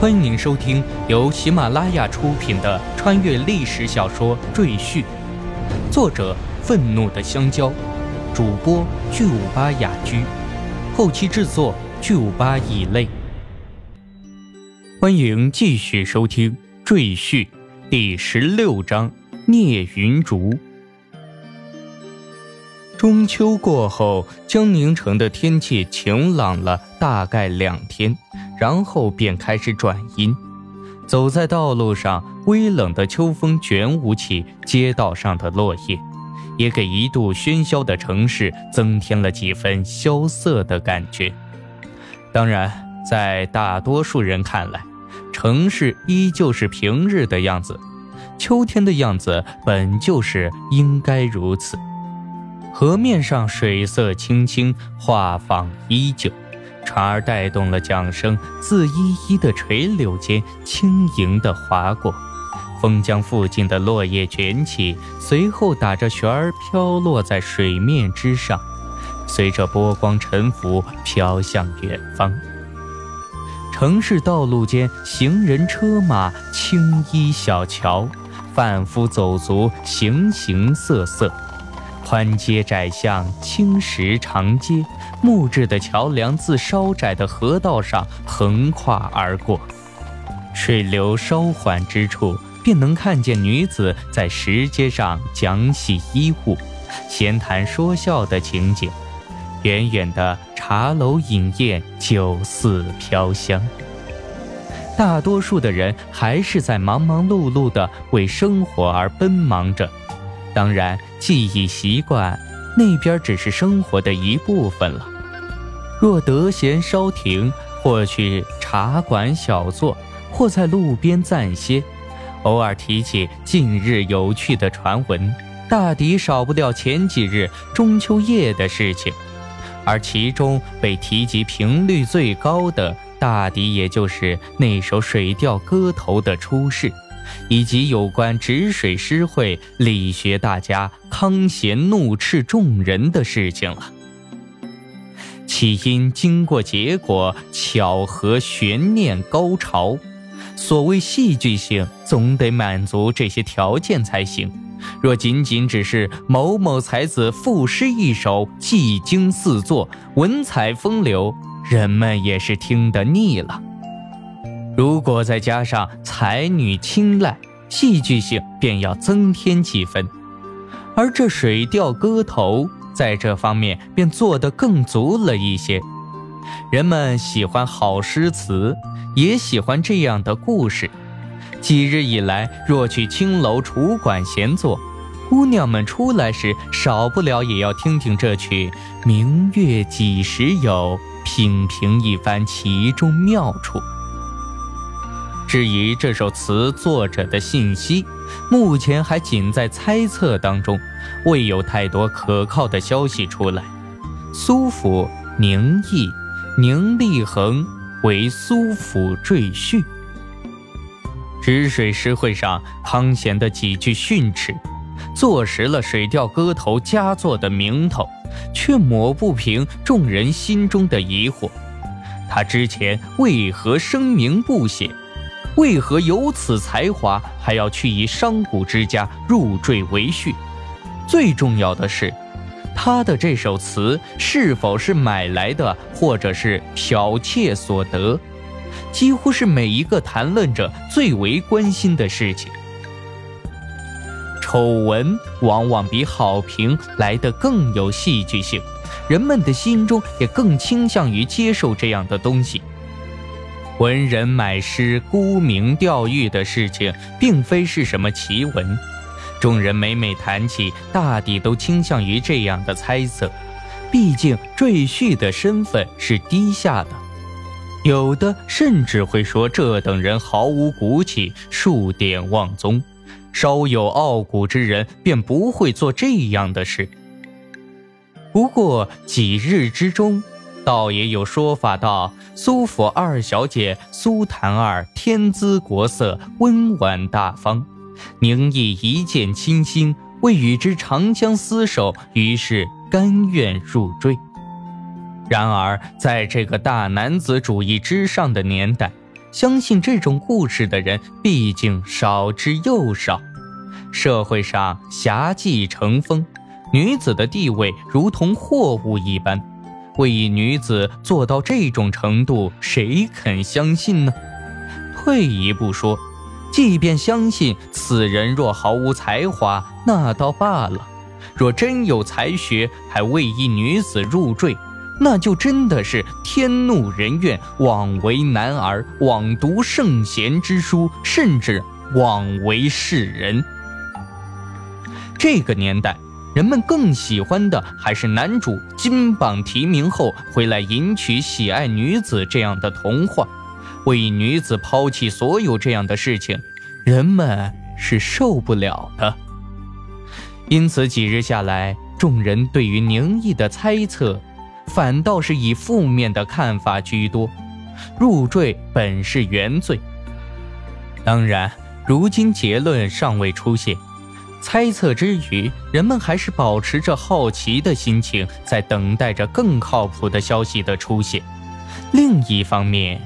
欢迎您收听由喜马拉雅出品的穿越历史小说《赘婿》，作者愤怒的香蕉，主播巨五八雅居，后期制作巨五八以类。欢迎继续收听《赘婿》第十六章《聂云竹》。中秋过后，江宁城的天气晴朗了大概两天。然后便开始转阴，走在道路上，微冷的秋风卷舞起街道上的落叶，也给一度喧嚣的城市增添了几分萧瑟的感觉。当然，在大多数人看来，城市依旧是平日的样子，秋天的样子本就是应该如此。河面上水色清清，画舫依旧。船儿带动了桨声，自依依的垂柳间轻盈地划过，风将附近的落叶卷起，随后打着旋儿飘落在水面之上，随着波光沉浮飘向远方。城市道路间，行人车马、青衣小桥、贩夫走卒，形形色色。宽街窄巷，青石长街，木质的桥梁自稍窄的河道上横跨而过，水流稍缓之处，便能看见女子在石阶上讲洗衣物、闲谈说笑的情景。远远的茶楼饮宴，酒肆飘香。大多数的人还是在忙忙碌碌地为生活而奔忙着。当然，记忆习惯，那边只是生活的一部分了。若得闲稍停，或去茶馆小坐，或在路边暂歇，偶尔提起近日有趣的传闻，大抵少不掉前几日中秋夜的事情。而其中被提及频率最高的，大抵也就是那首《水调歌头》的出世。以及有关止水诗会理学大家康贤怒斥众人的事情了。起因、经过、结果、巧合、悬念、高潮，所谓戏剧性，总得满足这些条件才行。若仅仅只是某某才子赋诗一首，技惊四座，文采风流，人们也是听得腻了。如果再加上才女青睐，戏剧性便要增添几分，而这《水调歌头》在这方面便做得更足了一些。人们喜欢好诗词，也喜欢这样的故事。几日以来，若去青楼楚馆闲坐，姑娘们出来时，少不了也要听听这曲《明月几时有》，品评一番其中妙处。至于这首词作者的信息，目前还仅在猜测当中，未有太多可靠的消息出来。苏府宁毅、宁立恒为苏府赘婿。止水诗会上康贤的几句训斥，坐实了《水调歌头》佳作的名头，却抹不平众人心中的疑惑：他之前为何声名不显？为何有此才华，还要去以商贾之家入赘为婿？最重要的是，他的这首词是否是买来的，或者是剽窃所得？几乎是每一个谈论者最为关心的事情。丑闻往往比好评来得更有戏剧性，人们的心中也更倾向于接受这样的东西。文人买诗、沽名钓誉的事情，并非是什么奇闻。众人每每谈起，大抵都倾向于这样的猜测：毕竟赘婿的身份是低下的，有的甚至会说这等人毫无骨气，数典忘宗。稍有傲骨之人，便不会做这样的事。不过几日之中。倒也有说法道：苏府二小姐苏檀儿天姿国色，温婉大方，宁毅一见倾心，为与之长相厮守，于是甘愿入赘。然而，在这个大男子主义之上的年代，相信这种故事的人毕竟少之又少。社会上侠妓成风，女子的地位如同货物一般。为一女子做到这种程度，谁肯相信呢？退一步说，即便相信此人若毫无才华，那倒罢了；若真有才学，还为一女子入赘，那就真的是天怒人怨，枉为男儿，枉读圣贤之书，甚至枉为世人。这个年代。人们更喜欢的还是男主金榜题名后回来迎娶喜爱女子这样的童话，为女子抛弃所有这样的事情，人们是受不了的。因此几日下来，众人对于宁毅的猜测，反倒是以负面的看法居多。入赘本是原罪，当然，如今结论尚未出现。猜测之余，人们还是保持着好奇的心情，在等待着更靠谱的消息的出现。另一方面，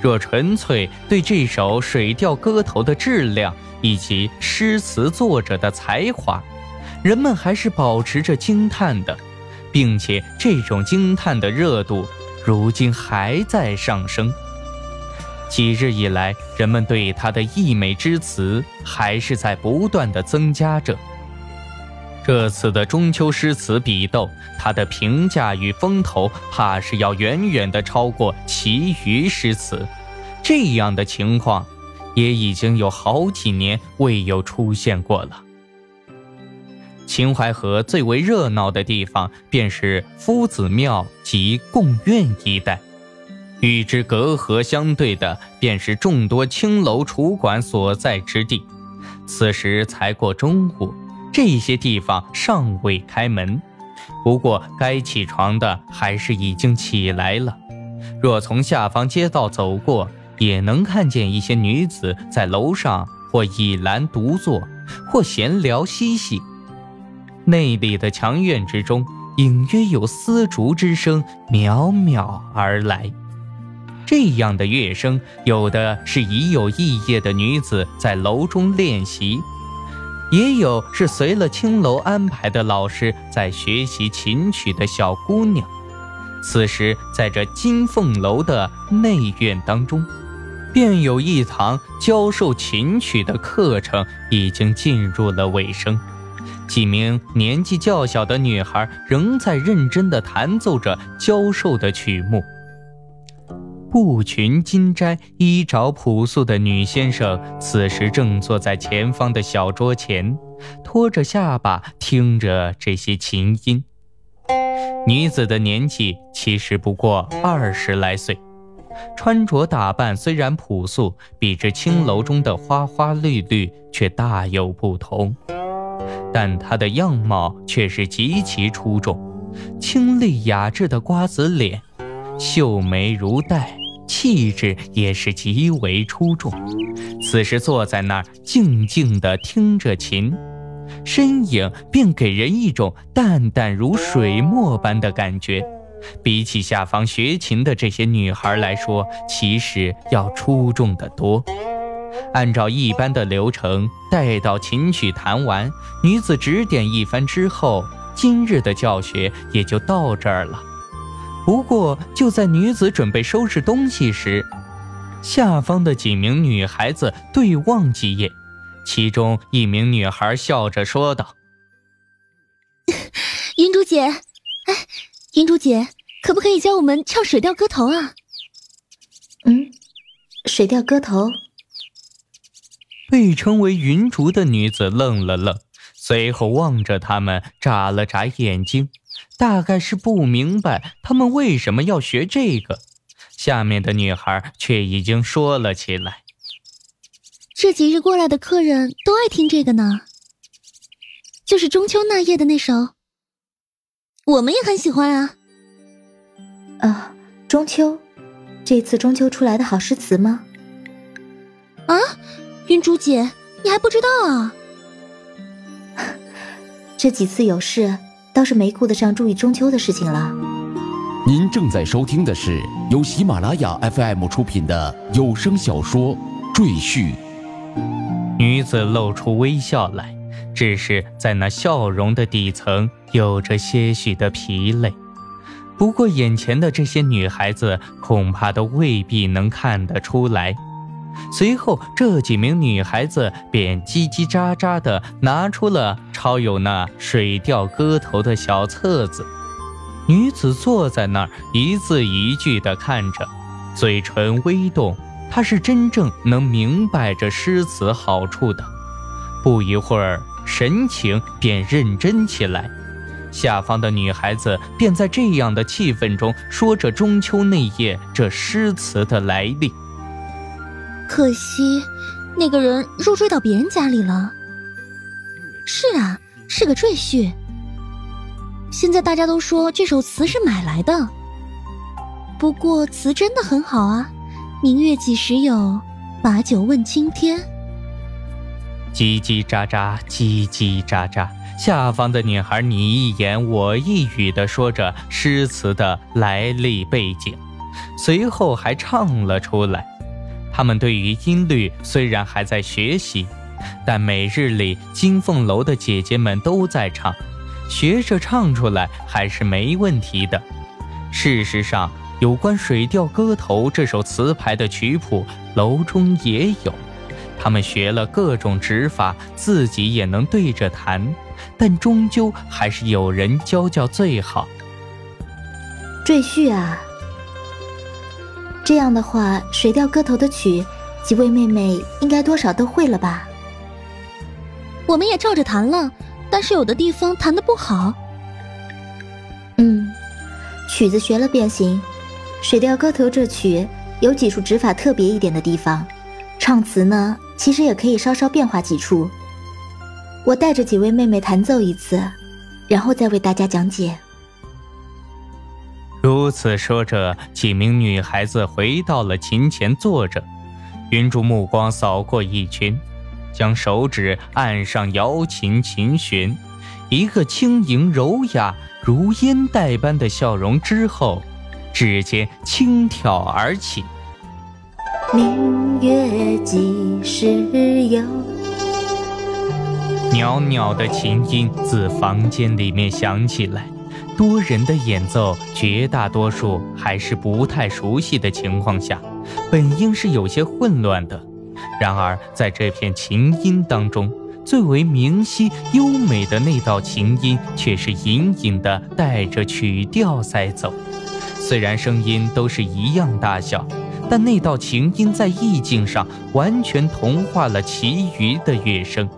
若纯粹对这首《水调歌头》的质量以及诗词作者的才华，人们还是保持着惊叹的，并且这种惊叹的热度，如今还在上升。几日以来，人们对他的溢美之词还是在不断的增加着。这次的中秋诗词比斗，他的评价与风头，怕是要远远的超过其余诗词。这样的情况，也已经有好几年未有出现过了。秦淮河最为热闹的地方，便是夫子庙及贡院一带。与之隔河相对的，便是众多青楼楚馆所在之地。此时才过中午，这些地方尚未开门。不过，该起床的还是已经起来了。若从下方街道走过，也能看见一些女子在楼上或倚栏独坐，或闲聊嬉戏。内里的墙院之中，隐约有丝竹之声渺渺而来。这样的乐声，有的是已有异业的女子在楼中练习，也有是随了青楼安排的老师在学习琴曲的小姑娘。此时，在这金凤楼的内院当中，便有一堂教授琴曲的课程已经进入了尾声，几名年纪较小的女孩仍在认真地弹奏着教授的曲目。布裙金钗、衣着朴素的女先生，此时正坐在前方的小桌前，托着下巴听着这些琴音。女子的年纪其实不过二十来岁，穿着打扮虽然朴素，比之青楼中的花花绿绿却大有不同，但她的样貌却是极其出众，清丽雅致的瓜子脸，秀眉如黛。气质也是极为出众，此时坐在那儿静静地听着琴，身影便给人一种淡淡如水墨般的感觉。比起下方学琴的这些女孩来说，其实要出众得多。按照一般的流程，待到琴曲弹完，女子指点一番之后，今日的教学也就到这儿了。不过，就在女子准备收拾东西时，下方的几名女孩子对望几眼，其中一名女孩笑着说道：“云竹姐，哎，云竹姐，可不可以教我们唱水调歌头啊？”“嗯，水调歌头。”被称为云竹的女子愣了愣，随后望着他们眨了眨眼睛。大概是不明白他们为什么要学这个，下面的女孩却已经说了起来。这几日过来的客人都爱听这个呢，就是中秋那夜的那首，我们也很喜欢啊。啊，中秋，这次中秋出来的好诗词吗？啊，云竹姐，你还不知道啊？这几次有事。倒是没顾得上注意中秋的事情了。您正在收听的是由喜马拉雅 FM 出品的有声小说《赘婿》。女子露出微笑来，只是在那笑容的底层有着些许的疲累。不过，眼前的这些女孩子恐怕都未必能看得出来。随后，这几名女孩子便叽叽喳喳地拿出了抄有那《水调歌头》的小册子。女子坐在那儿，一字一句地看着，嘴唇微动。她是真正能明白这诗词好处的。不一会儿，神情便认真起来。下方的女孩子便在这样的气氛中说着中秋那夜这诗词的来历。可惜，那个人入赘到别人家里了。是啊，是个赘婿。现在大家都说这首词是买来的，不过词真的很好啊。明月几时有？把酒问青天。叽叽喳喳，叽叽喳喳，下方的女孩你一言我一语的说着诗词的来历背景，随后还唱了出来。他们对于音律虽然还在学习，但每日里金凤楼的姐姐们都在唱，学着唱出来还是没问题的。事实上，有关《水调歌头》这首词牌的曲谱，楼中也有。他们学了各种指法，自己也能对着弹，但终究还是有人教教最好。赘婿啊！这样的话，《水调歌头》的曲，几位妹妹应该多少都会了吧？我们也照着弹了，但是有的地方弹的不好。嗯，曲子学了便行。《水调歌头》这曲有几处指法特别一点的地方，唱词呢，其实也可以稍稍变化几处。我带着几位妹妹弹奏一次，然后再为大家讲解。如此说着，几名女孩子回到了琴前坐着。云竹目光扫过一圈，将手指按上瑶琴琴弦，一个轻盈柔雅、如烟袋般的笑容之后，指尖轻挑而起。明月几时有？袅袅的琴音自房间里面响起来。多人的演奏，绝大多数还是不太熟悉的情况下，本应是有些混乱的。然而，在这片琴音当中，最为明晰优美的那道琴音，却是隐隐的带着曲调在走。虽然声音都是一样大小，但那道琴音在意境上完全同化了其余的乐声。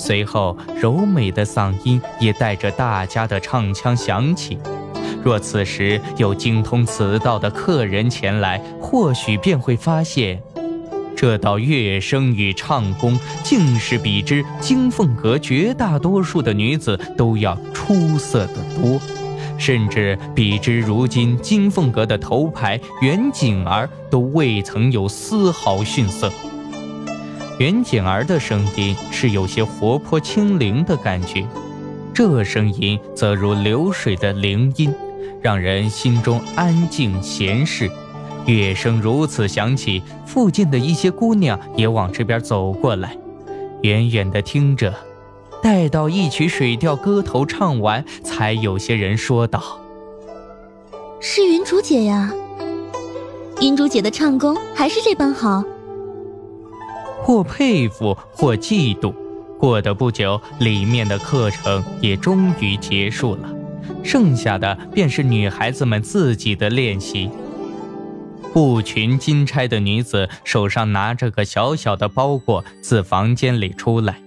随后，柔美的嗓音也带着大家的唱腔响起。若此时有精通此道的客人前来，或许便会发现，这道乐声与唱功，竟是比之金凤阁绝大多数的女子都要出色得多，甚至比之如今金凤阁的头牌袁景儿都未曾有丝毫逊色。袁景儿的声音是有些活泼轻灵的感觉，这声音则如流水的灵音，让人心中安静闲适。乐声如此响起，附近的一些姑娘也往这边走过来，远远的听着。待到一曲《水调歌头》唱完，才有些人说道：“是云竹姐呀，云竹姐的唱功还是这般好。”或佩服，或嫉妒。过得不久，里面的课程也终于结束了，剩下的便是女孩子们自己的练习。布裙金钗的女子手上拿着个小小的包裹，自房间里出来，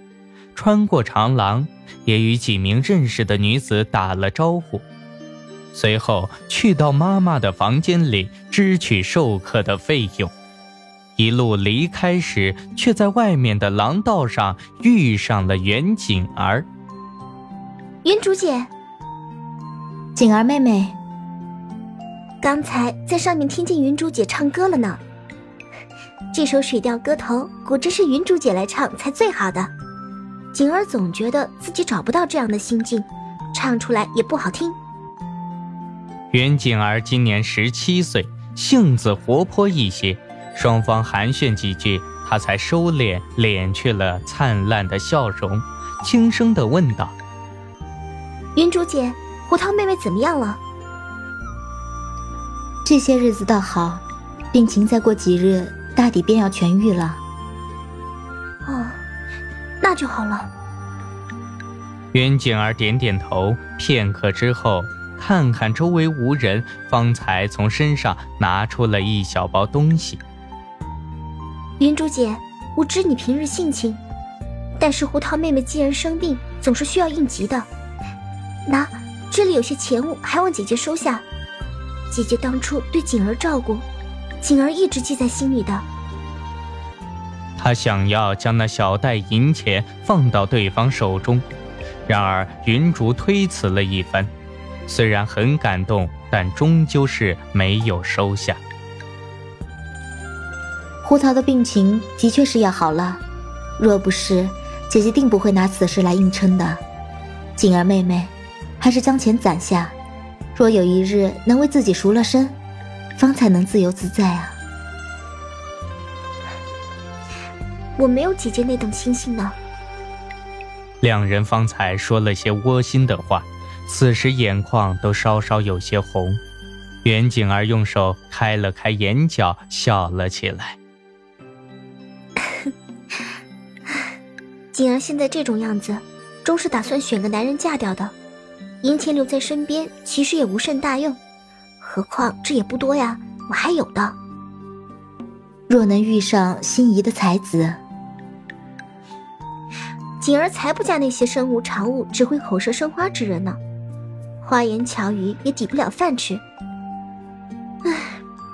穿过长廊，也与几名认识的女子打了招呼，随后去到妈妈的房间里支取授课的费用。一路离开时，却在外面的廊道上遇上了袁锦儿。云竹姐，锦儿妹妹，刚才在上面听见云竹姐唱歌了呢。这首《水调歌头》果真是云竹姐来唱才最好的。锦儿总觉得自己找不到这样的心境，唱出来也不好听。袁锦儿今年十七岁，性子活泼一些，双方寒暄几句，他才收敛敛去了灿烂的笑容，轻声的问道：“云竹姐，胡桃妹妹怎么样了？”这些日子倒好，病情再过几日，大抵便要痊愈了。哦，那就好了。袁景儿点点头，片刻之后。看看周围无人，方才从身上拿出了一小包东西。云竹姐，我知你平日性情，但是胡桃妹妹既然生病，总是需要应急的。那这里有些钱物，还望姐姐收下。姐姐当初对锦儿照顾，锦儿一直记在心里的。他想要将那小袋银钱放到对方手中，然而云竹推辞了一番。虽然很感动，但终究是没有收下。胡桃的病情的确是要好了，若不是，姐姐定不会拿此事来硬撑的。锦儿妹妹，还是将钱攒下，若有一日能为自己赎了身，方才能自由自在啊。我没有姐姐那等心性呢。两人方才说了些窝心的话。此时眼眶都稍稍有些红，袁景儿用手开了开眼角，笑了起来。景儿现在这种样子，终是打算选个男人嫁掉的。银钱留在身边，其实也无甚大用，何况这也不多呀，我还有的。若能遇上心仪的才子，锦儿才不嫁那些身无长物、只会口舌生花之人呢。花言巧语也抵不了饭吃。唉，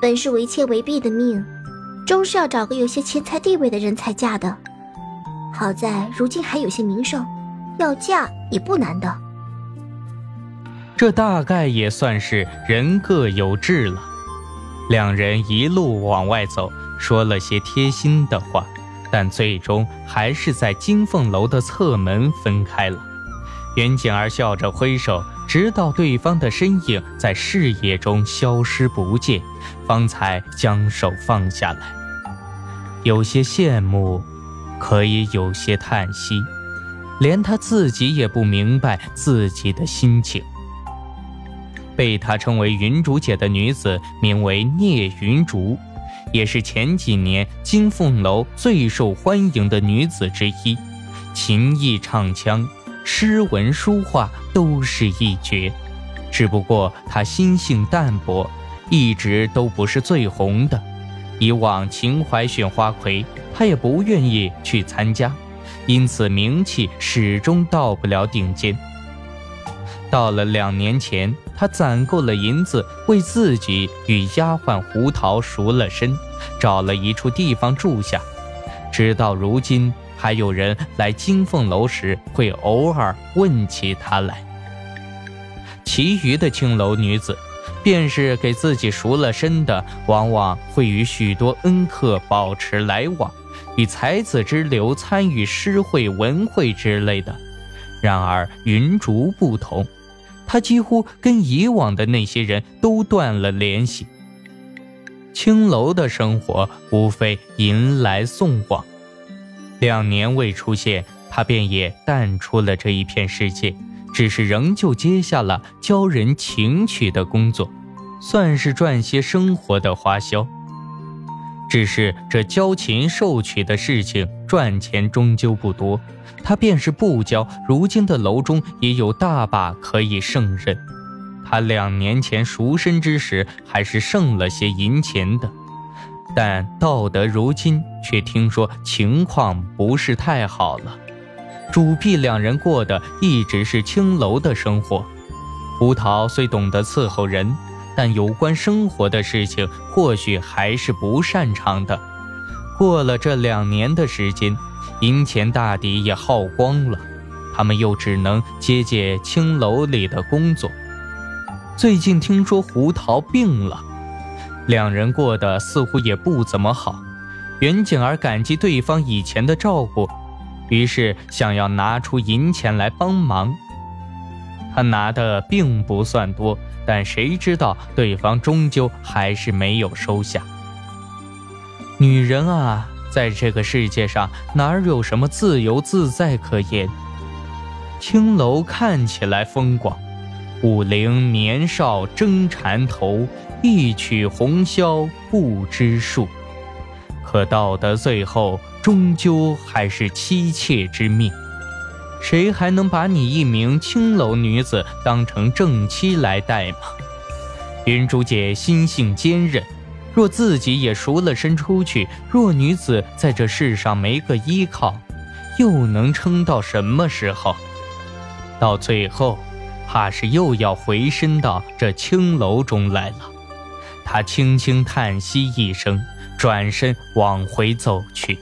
本是为妾为婢的命，终是要找个有些钱财地位的人才嫁的。好在如今还有些名声，要嫁也不难的。这大概也算是人各有志了。两人一路往外走，说了些贴心的话，但最终还是在金凤楼的侧门分开了。袁景儿笑着挥手。直到对方的身影在视野中消失不见，方才将手放下来。有些羡慕，可以有些叹息，连他自己也不明白自己的心情。被他称为云竹姐的女子名为聂云竹，也是前几年金凤楼最受欢迎的女子之一，琴艺唱腔。诗文书画都是一绝，只不过她心性淡薄，一直都不是最红的。以往秦淮选花魁，他也不愿意去参加，因此名气始终到不了顶尖。到了两年前，他攒够了银子，为自己与丫鬟胡桃赎了身，找了一处地方住下，直到如今。还有人来金凤楼时，会偶尔问起她来。其余的青楼女子，便是给自己赎了身的，往往会与许多恩客保持来往，与才子之流参与诗会、文会之类的。然而云竹不同，她几乎跟以往的那些人都断了联系。青楼的生活，无非迎来送往。两年未出现，他便也淡出了这一片世界，只是仍旧接下了教人情曲的工作，算是赚些生活的花销。只是这教琴授曲的事情赚钱终究不多，他便是不教，如今的楼中也有大把可以胜任。他两年前赎身之时，还是剩了些银钱的。但到得如今，却听说情况不是太好了。主婢两人过的一直是青楼的生活。胡桃虽懂得伺候人，但有关生活的事情，或许还是不擅长的。过了这两年的时间，银钱大抵也耗光了，他们又只能接接青楼里的工作。最近听说胡桃病了。两人过得似乎也不怎么好，袁景儿感激对方以前的照顾，于是想要拿出银钱来帮忙。他拿的并不算多，但谁知道对方终究还是没有收下。女人啊，在这个世界上哪有什么自由自在可言？青楼看起来风光，武陵年少争缠头，一曲红绡不知数。可到得最后，终究还是妻妾之命。谁还能把你一名青楼女子当成正妻来待吗？云珠姐心性坚韧，若自己也赎了身出去，弱女子在这世上没个依靠，又能撑到什么时候？到最后，怕是又要回身到这青楼中来了。她轻轻叹息一声，转身往回走去。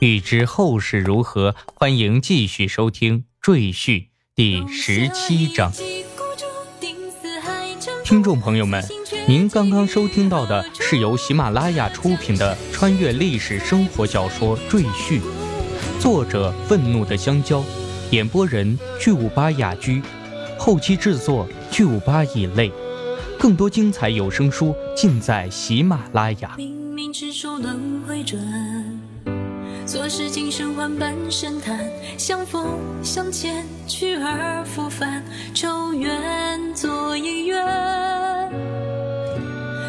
欲知后事如何，欢迎继续收听《赘婿》第十七章。听众朋友们，您刚刚收听到的是由喜马拉雅出品的穿越历史生活小说《赘婿》，作者：愤怒的香蕉。演播人：巨五八雅居，后期制作：巨五八以泪。更多精彩有声书尽在喜马拉雅。冥冥之中轮回转，错失今生万般深叹，相逢相欠，去而复返，愁怨作姻缘。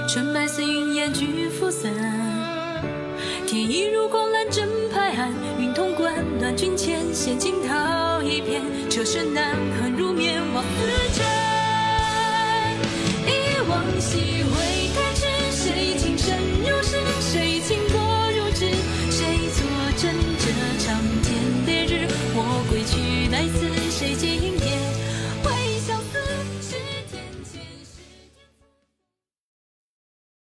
纯白似云烟聚复散，天意如空蓝阵排案，云通关，乱军前险境逃。一片车身难恨入眠，望似尘，忆往昔为。